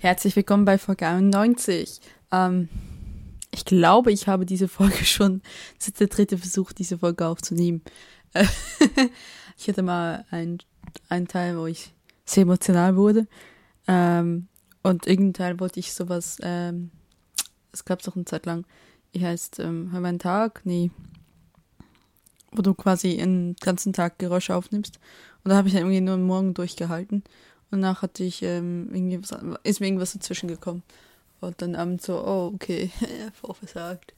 Herzlich willkommen bei Folge 91. Ähm, ich glaube, ich habe diese Folge schon, das ist der dritte Versuch, diese Folge aufzunehmen. ich hatte mal einen, einen Teil, wo ich sehr emotional wurde. Ähm, und irgendein Teil wollte ich sowas, ähm, es gab es auch eine Zeit lang, die heißt, ähm, hör meinen Tag, nee, wo du quasi einen ganzen Tag Geräusche aufnimmst. Und da habe ich dann irgendwie nur einen Morgen durchgehalten. Und danach hatte ich ähm, irgendwie ist mir irgendwas dazwischen gekommen. Und dann abends so, oh, okay, vorversagt.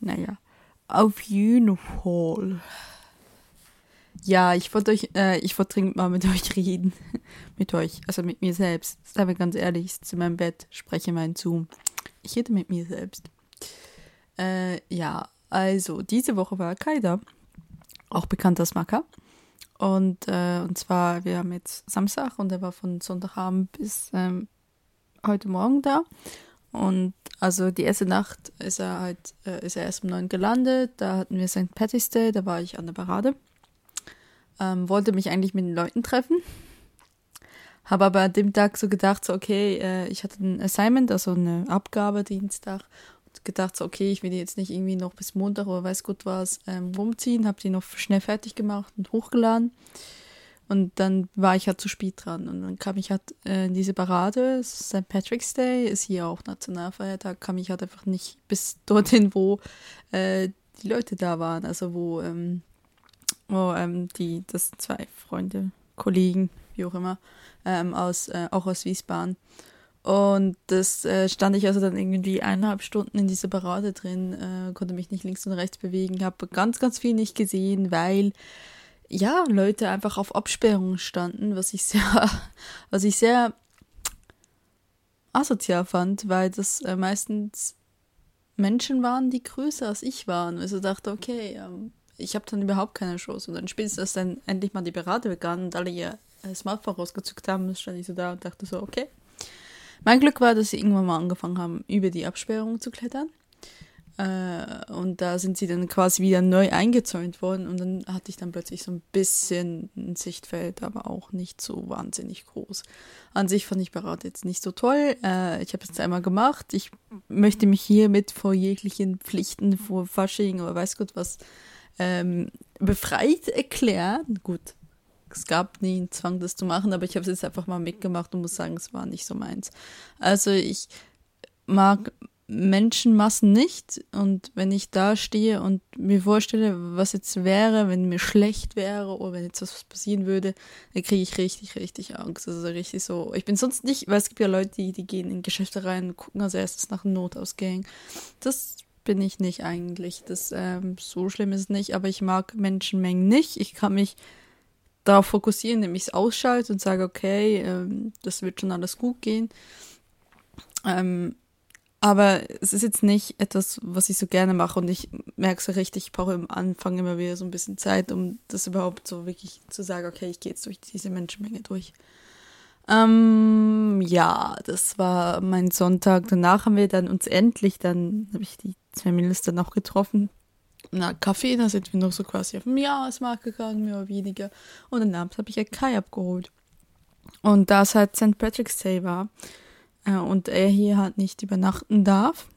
Naja, auf jeden. Ja, ich wollte euch, äh, ich wollte dringend mal mit euch reden. mit euch, also mit mir selbst. Seien wir ganz ehrlich, zu meinem Bett, spreche meinen Zoom. Ich rede mit mir selbst. Äh, ja, also, diese Woche war Kaida, auch bekannt als Maka. Und, äh, und zwar, wir haben jetzt Samstag und er war von Sonntagabend bis ähm, heute Morgen da. Und also die erste Nacht ist er halt, äh, ist er erst um neun gelandet. Da hatten wir St. Patty's Day, da war ich an der Parade. Ähm, wollte mich eigentlich mit den Leuten treffen. Habe aber an dem Tag so gedacht, so, okay, äh, ich hatte ein Assignment, also eine Abgabe Dienstag gedacht, so, okay, ich will die jetzt nicht irgendwie noch bis Montag oder weiß Gott was ähm, rumziehen, habe die noch schnell fertig gemacht und hochgeladen. Und dann war ich halt zu spät dran. Und dann kam ich halt äh, in diese Parade, St. Patrick's Day, ist hier auch Nationalfeiertag, kam ich halt einfach nicht bis dorthin, wo äh, die Leute da waren. Also wo, ähm, wo ähm, die, das sind zwei Freunde, Kollegen, wie auch immer, ähm, aus, äh, auch aus Wiesbaden. Und das äh, stand ich also dann irgendwie eineinhalb Stunden in dieser Parade drin, äh, konnte mich nicht links und rechts bewegen, habe ganz, ganz viel nicht gesehen, weil ja, Leute einfach auf Absperrungen standen, was ich sehr, was ich sehr asozial fand, weil das äh, meistens Menschen waren, die größer als ich waren. Also dachte, okay, ähm, ich habe dann überhaupt keine Chance. Und dann spätestens, als dann endlich mal die Parade begann und alle ihr äh, Smartphone rausgezückt haben, stand ich so da und dachte so, okay, mein Glück war, dass sie irgendwann mal angefangen haben, über die Absperrung zu klettern. Äh, und da sind sie dann quasi wieder neu eingezäunt worden und dann hatte ich dann plötzlich so ein bisschen ein Sichtfeld, aber auch nicht so wahnsinnig groß. An sich fand ich Berat jetzt nicht so toll. Äh, ich habe es einmal gemacht. Ich möchte mich hiermit vor jeglichen Pflichten, vor Fasching oder weiß Gott was, ähm, befreit erklären. Gut, es gab nie einen Zwang, das zu machen, aber ich habe es jetzt einfach mal mitgemacht und muss sagen, es war nicht so meins. Also ich mag Menschenmassen nicht und wenn ich da stehe und mir vorstelle, was jetzt wäre, wenn mir schlecht wäre oder wenn jetzt was passieren würde, dann kriege ich richtig, richtig Angst. Also richtig so. Ich bin sonst nicht, weil es gibt ja Leute, die, die gehen in Geschäfte rein und gucken als erstes nach Notausgängen. Das bin ich nicht eigentlich. Das ähm, so schlimm ist nicht, aber ich mag Menschenmengen nicht. Ich kann mich darauf fokussieren, nämlich es ausschalte und sage, okay, ähm, das wird schon alles gut gehen. Ähm, aber es ist jetzt nicht etwas, was ich so gerne mache und ich merke so richtig, ich brauche am Anfang immer wieder so ein bisschen Zeit, um das überhaupt so wirklich zu sagen, okay, ich gehe jetzt durch diese Menschenmenge durch. Ähm, ja, das war mein Sonntag. Danach haben wir dann uns endlich, dann habe ich die zwei dann auch getroffen, na, Kaffee, da sind wir noch so quasi auf dem Jahresmarkt gegangen, mehr oder weniger. Und dann abends habe ich ja Kai abgeholt. Und da es halt St. Patrick's Day war äh, und er hier halt nicht übernachten darf,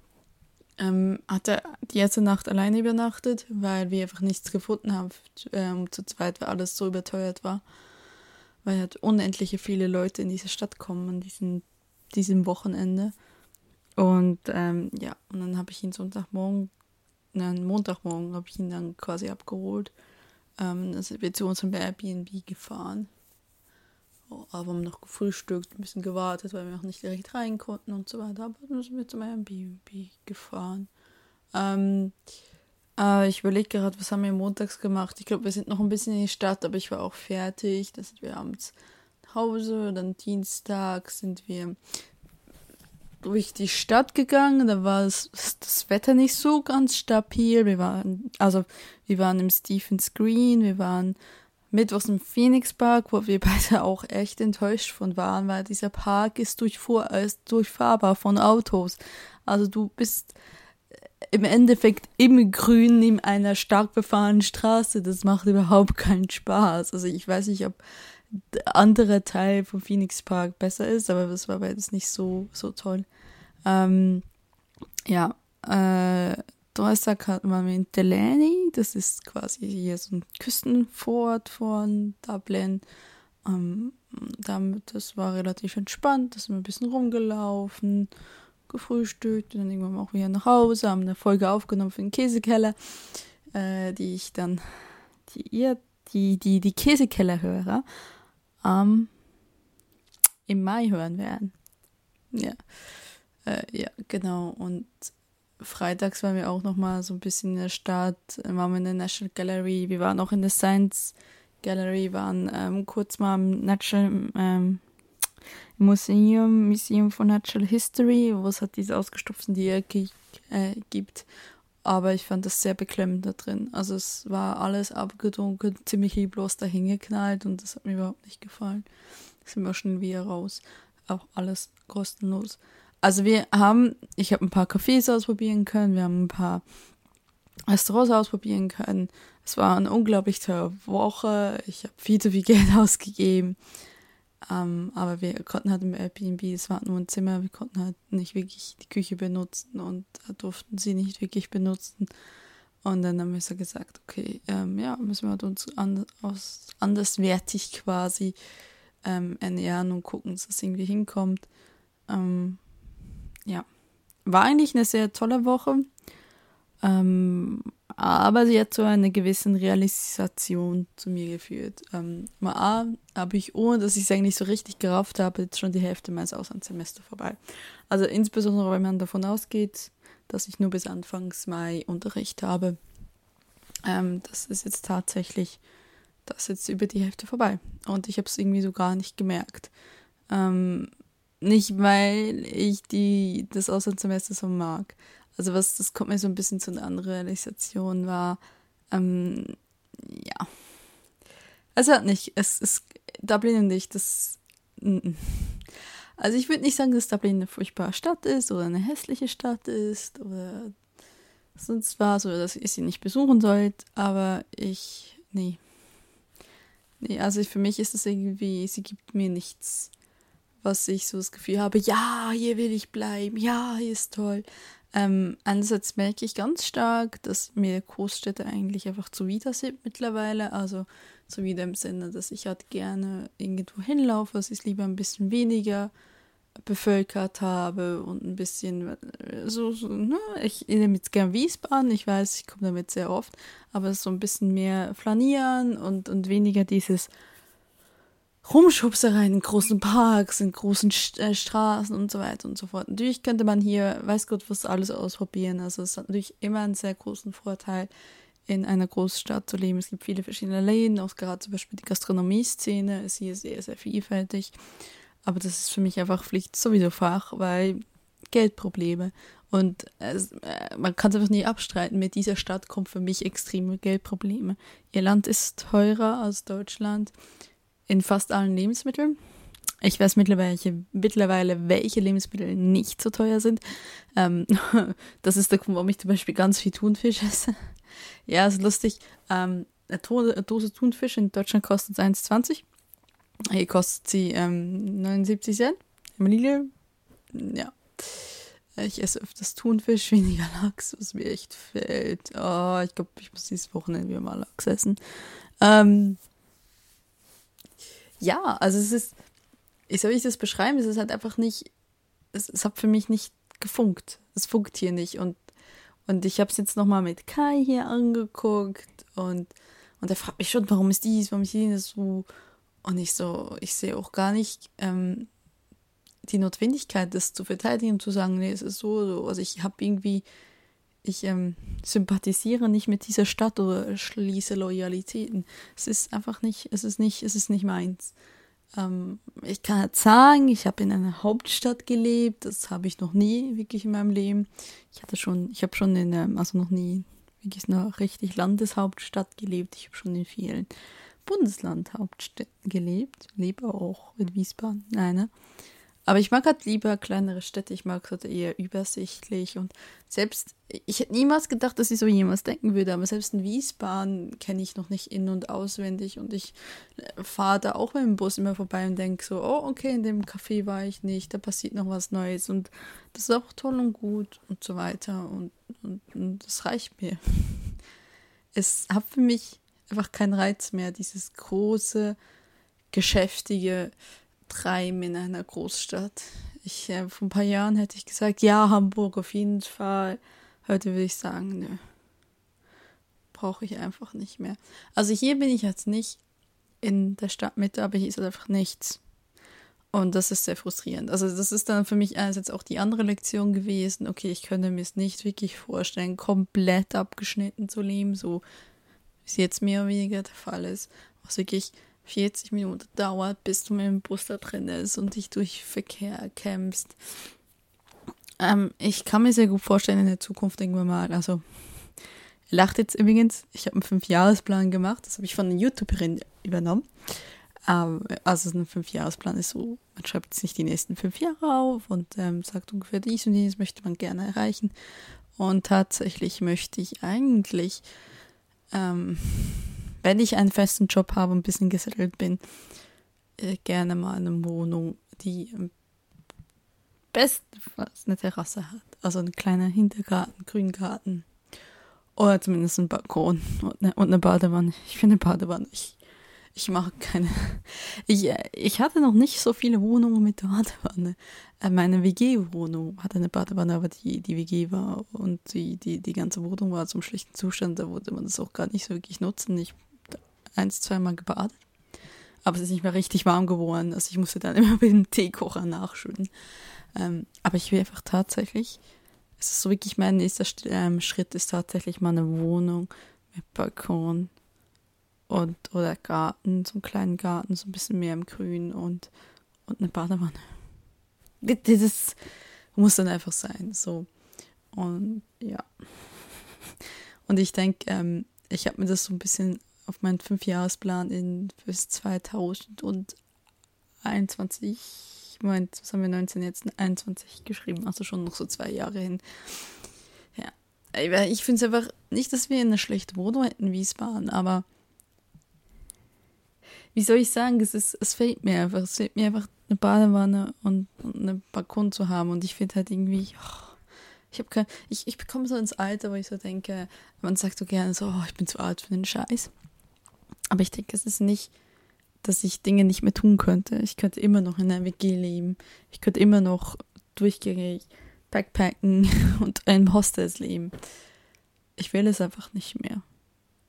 ähm, hat er die erste Nacht alleine übernachtet, weil wir einfach nichts gefunden haben ähm, zu zweit, weil alles so überteuert war. Weil halt unendliche viele Leute in diese Stadt kommen an diesem, diesem Wochenende. Und ähm, ja, und dann habe ich ihn Sonntagmorgen einen Montagmorgen habe ich ihn dann quasi abgeholt. Ähm, dann sind wir zu unserem Airbnb gefahren. Oh, aber haben noch gefrühstückt, ein bisschen gewartet, weil wir noch nicht direkt rein konnten und so weiter. Aber dann sind wir zum Airbnb gefahren. Ähm, äh, ich überlege gerade, was haben wir montags gemacht? Ich glaube, wir sind noch ein bisschen in die Stadt, aber ich war auch fertig. Da sind wir abends nach Hause. Dann Dienstag sind wir durch die Stadt gegangen, da war das, das Wetter nicht so ganz stabil. Wir waren, also wir waren im Stephens Green, wir waren mittwochs im Phoenix Park, wo wir beide auch echt enttäuscht von waren, weil dieser Park ist, durchfuhr, ist durchfahrbar von Autos. Also du bist im Endeffekt im Grün neben einer stark befahrenen Straße. Das macht überhaupt keinen Spaß. Also ich weiß nicht, ob andere Teil vom Phoenix Park besser ist, aber das war beides nicht so, so toll. Ähm, ja, äh, Donnerstag hat man mit Delaney, das ist quasi hier so ein Küstenfort von Dublin. Ähm, damit, das war relativ entspannt, da sind wir ein bisschen rumgelaufen, gefrühstückt und dann irgendwann auch wieder nach Hause, haben eine Folge aufgenommen für den Käsekeller, äh, die ich dann, die ihr, die, die, die Käsekeller-Hörer ähm, im Mai hören werden. Ja. Äh, ja, genau. Und freitags waren wir auch noch mal so ein bisschen in der Stadt, waren wir in der National Gallery, wir waren auch in der Science Gallery, waren ähm, kurz mal im Natural ähm, Museum, Museum for Natural History, wo es halt diese ausgestopften Tiere äh, gibt. Aber ich fand das sehr beklemmend da drin. Also es war alles abgedunkelt, ziemlich lieblos dahingeknallt und das hat mir überhaupt nicht gefallen. Sind wir schon wieder raus. Auch alles kostenlos. Also wir haben, ich habe ein paar Cafés ausprobieren können, wir haben ein paar Restaurants ausprobieren können. Es war eine unglaublich teure Woche. Ich habe viel zu viel Geld ausgegeben. Ähm, aber wir konnten halt im Airbnb, es war nur ein Zimmer, wir konnten halt nicht wirklich die Küche benutzen und durften sie nicht wirklich benutzen. Und dann haben wir so gesagt, okay, ähm, ja, müssen wir halt uns an, aus, anderswertig quasi ähm, ernähren und gucken, dass es irgendwie hinkommt. Ähm, ja, war eigentlich eine sehr tolle Woche. Ähm, aber sie hat zu einer gewissen Realisation zu mir geführt. Ähm, mal A, habe ich, ohne dass ich es eigentlich so richtig gerafft habe, jetzt schon die Hälfte meines Auslandssemesters vorbei. Also insbesondere, wenn man davon ausgeht, dass ich nur bis Anfangs Mai Unterricht habe. Ähm, das ist jetzt tatsächlich, das ist jetzt über die Hälfte vorbei. Und ich habe es irgendwie so gar nicht gemerkt. Ähm, nicht, weil ich die, das Auslandssemester so mag, also was, das kommt mir so ein bisschen zu einer anderen Realisation war, ähm, ja. Also nicht, es ist Dublin und ich, das. Also ich würde nicht sagen, dass Dublin eine furchtbare Stadt ist oder eine hässliche Stadt ist oder sonst was oder dass ihr sie nicht besuchen sollt, aber ich, nee. Nee, also für mich ist es irgendwie, sie gibt mir nichts, was ich so das Gefühl habe, ja, hier will ich bleiben, ja, hier ist toll. Ähm, einerseits merke ich ganz stark, dass mir Großstädte eigentlich einfach zuwider sind mittlerweile. Also zuwider im Sinne, dass ich halt gerne irgendwo hinlaufe, es lieber ein bisschen weniger bevölkert habe und ein bisschen äh, so, so ne? ich nehme jetzt gern Wiesbaden, ich weiß, ich komme damit sehr oft, aber so ein bisschen mehr flanieren und, und weniger dieses Rumschubsereien in großen Parks, in großen St äh, Straßen und so weiter und so fort. Natürlich könnte man hier, weiß Gott, was alles ausprobieren. Also es hat natürlich immer einen sehr großen Vorteil, in einer Großstadt zu leben. Es gibt viele verschiedene Läden, auch gerade zum Beispiel die Gastronomie-Szene ist hier sehr, sehr vielfältig. Aber das ist für mich einfach Pflicht sowieso Fach, weil Geldprobleme. Und es, äh, man kann es einfach nie abstreiten. Mit dieser Stadt kommen für mich extreme Geldprobleme. Ihr Land ist teurer als Deutschland in fast allen Lebensmitteln. Ich weiß mittlerweile, mittlerweile, welche Lebensmittel nicht so teuer sind. Ähm, das ist der Grund, warum ich zum Beispiel ganz viel Thunfisch esse. ja, ist lustig. Ähm, eine Dose Thunfisch in Deutschland kostet 1,20. Hier kostet sie ähm, 79 Cent. Im Lidl. Ja. Ich esse öfters Thunfisch, weniger Lachs, was mir echt fällt. Oh, ich glaube, ich muss dieses Wochenende wieder mal Lachs essen. Ähm, ja, also es ist, wie soll ich das beschreiben? Es ist halt einfach nicht, es, es hat für mich nicht gefunkt. Es funkt hier nicht. Und, und ich habe es jetzt nochmal mit Kai hier angeguckt und, und er fragt mich schon, warum ist dies, warum ist jenes so. Und ich so, ich sehe auch gar nicht ähm, die Notwendigkeit, das zu verteidigen und zu sagen, nee, es ist so, so. Also ich habe irgendwie, ich ähm, sympathisiere nicht mit dieser Stadt oder schließe Loyalitäten. Es ist einfach nicht, es ist nicht, es ist nicht meins. Ähm, ich kann halt sagen, ich habe in einer Hauptstadt gelebt, das habe ich noch nie wirklich in meinem Leben. Ich hatte schon, ich habe schon in, ähm, also noch nie wirklich eine richtig Landeshauptstadt gelebt. Ich habe schon in vielen Bundeslandhauptstädten gelebt, lebe auch in Wiesbaden, eine. Aber ich mag halt lieber kleinere Städte, ich mag es halt eher übersichtlich. Und selbst, ich hätte niemals gedacht, dass ich so jemals denken würde, aber selbst in Wiesbaden kenne ich noch nicht in- und auswendig. Und ich äh, fahre da auch mit dem Bus immer vorbei und denke so, oh, okay, in dem Café war ich nicht, da passiert noch was Neues. Und das ist auch toll und gut und so weiter. Und, und, und das reicht mir. Es hat für mich einfach keinen Reiz mehr, dieses große, geschäftige, Treiben in einer Großstadt. Ich, äh, vor ein paar Jahren hätte ich gesagt, ja, Hamburg auf jeden Fall. Heute würde ich sagen, nö. Brauche ich einfach nicht mehr. Also hier bin ich jetzt nicht in der Stadtmitte, aber hier ist halt einfach nichts. Und das ist sehr frustrierend. Also das ist dann für mich einerseits auch die andere Lektion gewesen. Okay, ich könnte mir es nicht wirklich vorstellen, komplett abgeschnitten zu leben, so wie es jetzt mehr oder weniger der Fall ist. Was wirklich 40 Minuten dauert, bis du mit dem Bus da drin ist und dich durch Verkehr kämpfst. Ähm, ich kann mir sehr gut vorstellen, in der Zukunft irgendwann mal, also lacht jetzt übrigens, ich habe einen Fünfjahresplan gemacht, das habe ich von einer YouTuberin übernommen. Ähm, also ein Fünfjahresplan ist so, man schreibt nicht die nächsten fünf Jahre auf und ähm, sagt ungefähr dies und dies möchte man gerne erreichen. Und tatsächlich möchte ich eigentlich ähm, wenn ich einen festen Job habe und ein bisschen gesettelt bin, äh, gerne mal eine Wohnung, die bestenfalls eine Terrasse hat. Also ein kleiner Hintergarten, Grüngarten. Oder zumindest ein Balkon und eine, und eine Badewanne. Ich finde Badewanne, ich, ich mache keine. Ich, äh, ich hatte noch nicht so viele Wohnungen mit Badewanne. Äh, meine WG-Wohnung hatte eine Badewanne, aber die, die WG war und die, die, die ganze Wohnung war zum schlechten Zustand. Da wollte man das auch gar nicht so wirklich nutzen. Ich eins, zweimal gebadet. Aber es ist nicht mehr richtig warm geworden. Also ich musste dann immer mit dem Teekocher nachschütten. Ähm, aber ich will einfach tatsächlich, es ist so wirklich mein nächster ähm, Schritt, ist tatsächlich mal eine Wohnung mit Balkon und oder Garten, so einen kleinen Garten, so ein bisschen mehr im Grün und, und eine Badewanne. Das muss dann einfach sein. So. Und ja. Und ich denke, ähm, ich habe mir das so ein bisschen auf meinen Fünfjahresplan in bis 2021, Moment, was haben wir 19 jetzt, 21 geschrieben, also schon noch so zwei Jahre hin. Ja, ich finde es einfach nicht, dass wir eine schlechte Wohnung hätten, Wiesbaden, aber wie soll ich sagen, es, ist, es fehlt mir einfach, es fehlt mir einfach eine Badewanne und, und einen Balkon zu haben und ich finde halt irgendwie, oh, ich habe kein, ich, ich bekomme so ins Alter, wo ich so denke, man sagt so gerne so, oh, ich bin zu alt für den Scheiß. Aber ich denke, es ist nicht, dass ich Dinge nicht mehr tun könnte. Ich könnte immer noch in einer WG leben. Ich könnte immer noch durchgängig Backpacken und in Hostels leben. Ich will es einfach nicht mehr.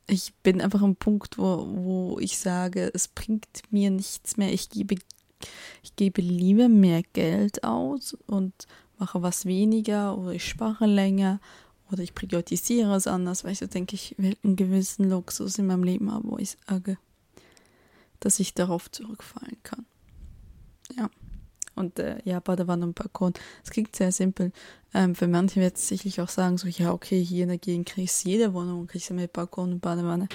Ich bin einfach am Punkt, wo, wo ich sage, es bringt mir nichts mehr. Ich gebe, ich gebe lieber mehr Geld aus und mache was weniger oder ich spare länger oder ich priorisiere es anders, weil ich so denke, ich will einen gewissen Luxus in meinem Leben haben, wo ich sage, dass ich darauf zurückfallen kann. Ja. Und äh, ja, Badewanne und Balkon. Es klingt sehr simpel. Ähm, für manche wird es sicherlich auch sagen, so, ja, okay, hier in der Gegend kriege ich jede Wohnung, kriege ich mit Balkon und Badewanne.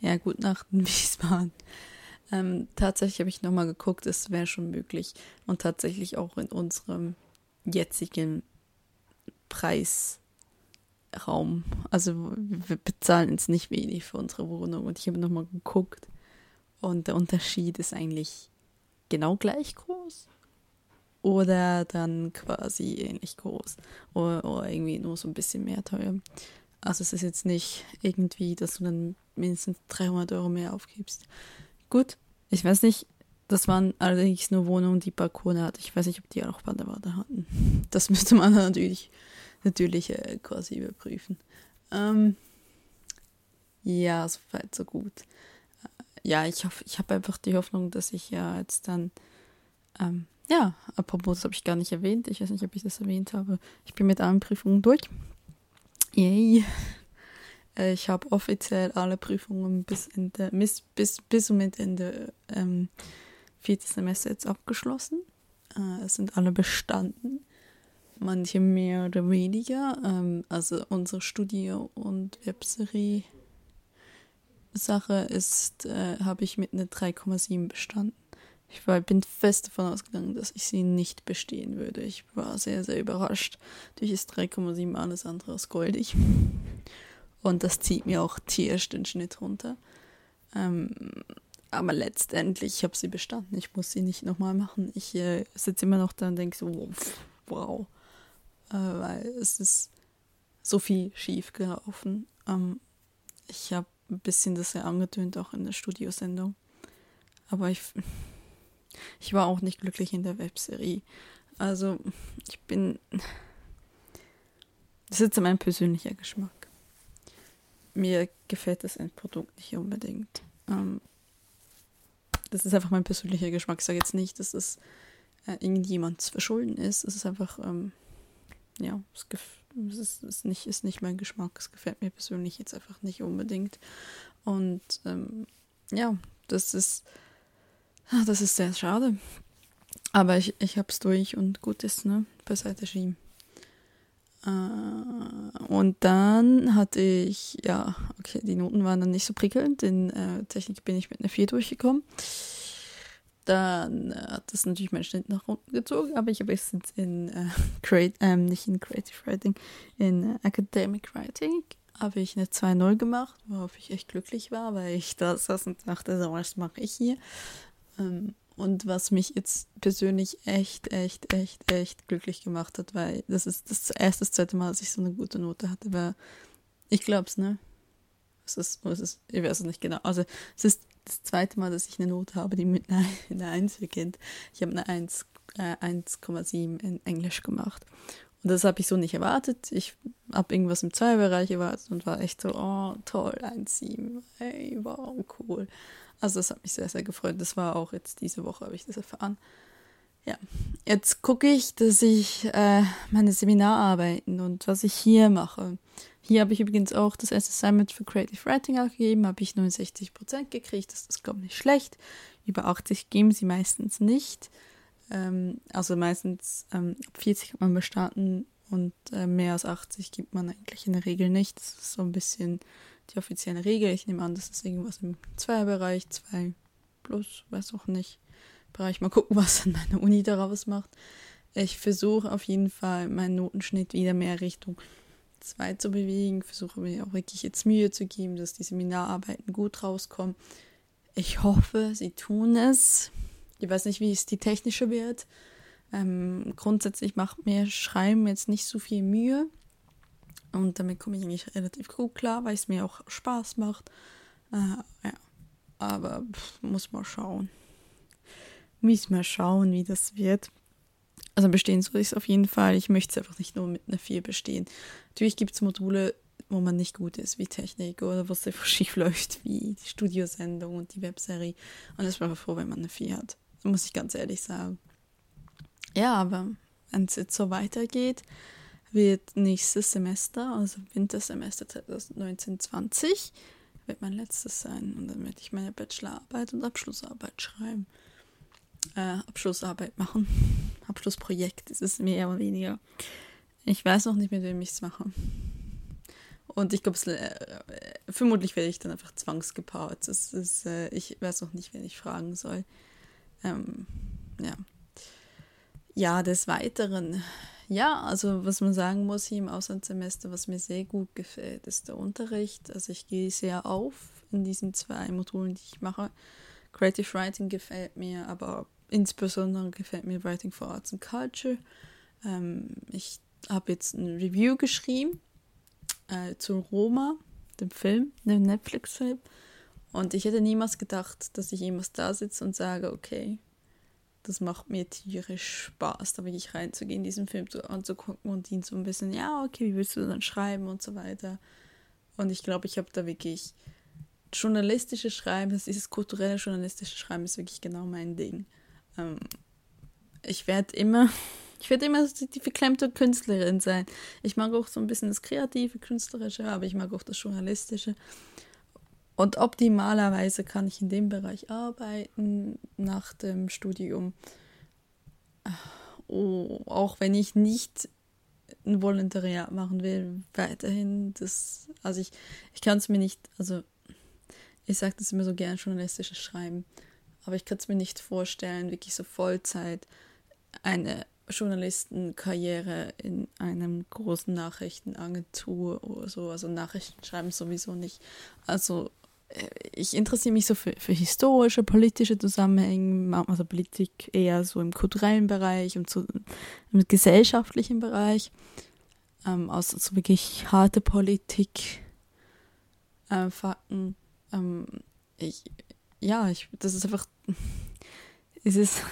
Ja, gut Nacht in Wiesbaden. Ähm, tatsächlich habe ich nochmal geguckt, es wäre schon möglich. Und tatsächlich auch in unserem jetzigen Preis Raum. Also wir bezahlen jetzt nicht wenig für unsere Wohnung. Und ich habe nochmal geguckt. Und der Unterschied ist eigentlich genau gleich groß. Oder dann quasi ähnlich groß. Oder, oder irgendwie nur so ein bisschen mehr teuer. Also es ist jetzt nicht irgendwie, dass du dann mindestens 300 Euro mehr aufgibst. Gut, ich weiß nicht, das waren allerdings nur Wohnungen, die Balkone hatten. Ich weiß nicht, ob die auch Badewanne hatten. Das müsste man natürlich natürlich äh, quasi überprüfen. Ähm, ja, so weit, so gut. Äh, ja, ich hoffe, ich habe einfach die Hoffnung, dass ich ja jetzt dann, ähm, ja, apropos, das habe ich gar nicht erwähnt. Ich weiß nicht, ob ich das erwähnt habe. Ich bin mit allen Prüfungen durch. Yay. Äh, ich habe offiziell alle Prüfungen bis, in der, bis, bis, bis mit Ende ähm, viertes Semester jetzt abgeschlossen. Äh, es sind alle bestanden manche mehr oder weniger. Ähm, also unsere Studio- und Webserie-Sache ist, äh, habe ich mit einer 3,7 bestanden. Ich war, bin fest davon ausgegangen, dass ich sie nicht bestehen würde. Ich war sehr, sehr überrascht. Durch ist 3,7 alles andere als goldig. Und das zieht mir auch tierisch den Schnitt runter. Ähm, aber letztendlich, ich habe sie bestanden. Ich muss sie nicht nochmal machen. Ich äh, sitze immer noch da und denke so, wow. Äh, weil es ist so viel schief gelaufen. Ähm, ich habe ein bisschen das ja angetönt, auch in der Studiosendung. Aber ich, ich war auch nicht glücklich in der Webserie. Also, ich bin. Das ist jetzt mein persönlicher Geschmack. Mir gefällt das Endprodukt nicht unbedingt. Ähm, das ist einfach mein persönlicher Geschmack. Ich sage jetzt nicht, dass es äh, irgendjemands Verschulden ist. Es ist einfach, ähm, ja, es, es ist, ist, nicht, ist nicht mein Geschmack. Es gefällt mir persönlich jetzt einfach nicht unbedingt. Und ähm, ja, das ist Ah, das ist sehr schade. Aber ich, ich hab's durch und gut ist, ne? Beiseite schieben. Äh, und dann hatte ich, ja, okay, die Noten waren dann nicht so prickelnd. In äh, Technik bin ich mit einer 4 durchgekommen. Dann äh, hat das natürlich meinen Schnitt nach unten gezogen, aber ich habe jetzt in äh, Create, ähm, nicht in Creative Writing, in äh, Academic Writing habe ich eine 2-0 gemacht, worauf ich echt glücklich war, weil ich da saß und dachte, so, was mache ich hier? Ähm, und was mich jetzt persönlich echt, echt, echt, echt glücklich gemacht hat, weil das ist das erste, das zweite Mal, dass ich so eine gute Note hatte, war, ich glaube es, ne? Es ist, es ist, ich weiß es nicht genau. Also, es ist das zweite Mal, dass ich eine Note habe, die mit einer 1 beginnt. Ich habe eine 1,7 äh, in Englisch gemacht. Und das habe ich so nicht erwartet. Ich habe irgendwas im Zweierbereich erwartet und war echt so, oh, toll, 1,7. Hey, wow, cool. Also das hat mich sehr, sehr gefreut. Das war auch jetzt diese Woche, habe ich das erfahren. Ja, jetzt gucke ich, dass ich äh, meine Seminararbeiten und was ich hier mache. Hier habe ich übrigens auch das erste Assignment für Creative Writing abgegeben, habe ich 69% gekriegt. Das ist, glaube ich, nicht schlecht. Über 80 geben sie meistens nicht. Ähm, also meistens ähm, 40 kann man bestarten und äh, mehr als 80 gibt man eigentlich in der Regel nicht. Das ist so ein bisschen die offizielle Regel. Ich nehme an, das ist irgendwas im Zweierbereich, 2 plus, weiß auch nicht. Bereich. Mal gucken, was dann meine Uni daraus macht. Ich versuche auf jeden Fall meinen Notenschnitt wieder mehr Richtung 2 zu bewegen. Versuche mir auch wirklich jetzt Mühe zu geben, dass die Seminararbeiten gut rauskommen. Ich hoffe, sie tun es. Ich weiß nicht, wie es die technische wird. Ähm, grundsätzlich macht mir Schreiben jetzt nicht so viel Mühe. Und damit komme ich eigentlich relativ gut klar, weil es mir auch Spaß macht. Äh, ja. Aber pff, muss mal schauen. Muss mal schauen, wie das wird. Also bestehen soll ich es auf jeden Fall. Ich möchte es einfach nicht nur mit einer 4 bestehen. Natürlich gibt es Module, wo man nicht gut ist, wie Technik oder was einfach schief läuft, wie die Studiosendung und die Webserie. Und ich bin froh, wenn man eine 4 hat. Muss ich ganz ehrlich sagen. Ja, aber wenn es jetzt so weitergeht, wird nächstes Semester, also Wintersemester 2019-20, wird mein letztes sein. Und dann werde ich meine Bachelorarbeit und Abschlussarbeit schreiben. Äh, Abschlussarbeit machen. Abschlussprojekt ist es mehr oder weniger. Ich weiß noch nicht, mit wem ich es mache. Und ich glaube, äh, vermutlich werde ich dann einfach zwangsgepaart. Das ist, äh, ich weiß noch nicht, wen ich fragen soll. Ähm, ja. Ja, des Weiteren ja, also was man sagen muss hier im Auslandssemester, was mir sehr gut gefällt, ist der Unterricht. Also ich gehe sehr auf in diesen zwei Modulen, die ich mache. Creative Writing gefällt mir, aber insbesondere gefällt mir Writing for Arts and Culture. Ähm, ich habe jetzt ein Review geschrieben äh, zu Roma, dem Film, dem Netflix-Film. Und ich hätte niemals gedacht, dass ich jemals da sitze und sage, okay, das macht mir tierisch Spaß, da wirklich reinzugehen, diesen Film zu, anzugucken und ihn so ein bisschen, ja, okay, wie willst du dann schreiben und so weiter. Und ich glaube, ich habe da wirklich journalistische Schreiben, das dieses kulturelle journalistische Schreiben ist wirklich genau mein Ding. Ähm, ich werde immer, ich werde immer die verklemmte Künstlerin sein. Ich mag auch so ein bisschen das kreative, künstlerische, aber ich mag auch das journalistische. Und optimalerweise kann ich in dem Bereich arbeiten nach dem Studium. Oh, auch wenn ich nicht ein Volontariat machen will, weiterhin das, also ich, ich kann es mir nicht, also ich sage das immer so gern, journalistisches Schreiben. aber ich kann es mir nicht vorstellen, wirklich so Vollzeit eine Journalistenkarriere in einem großen Nachrichtenagentur oder so. Also Nachrichten schreiben sowieso nicht. Also äh, ich interessiere mich so für, für historische, politische Zusammenhänge, also Politik eher so im kulturellen Bereich und so im gesellschaftlichen Bereich. Ähm, aus so wirklich harte Politik, äh, Fakten. Ähm, ich, ja, ich, das ist einfach, es ist,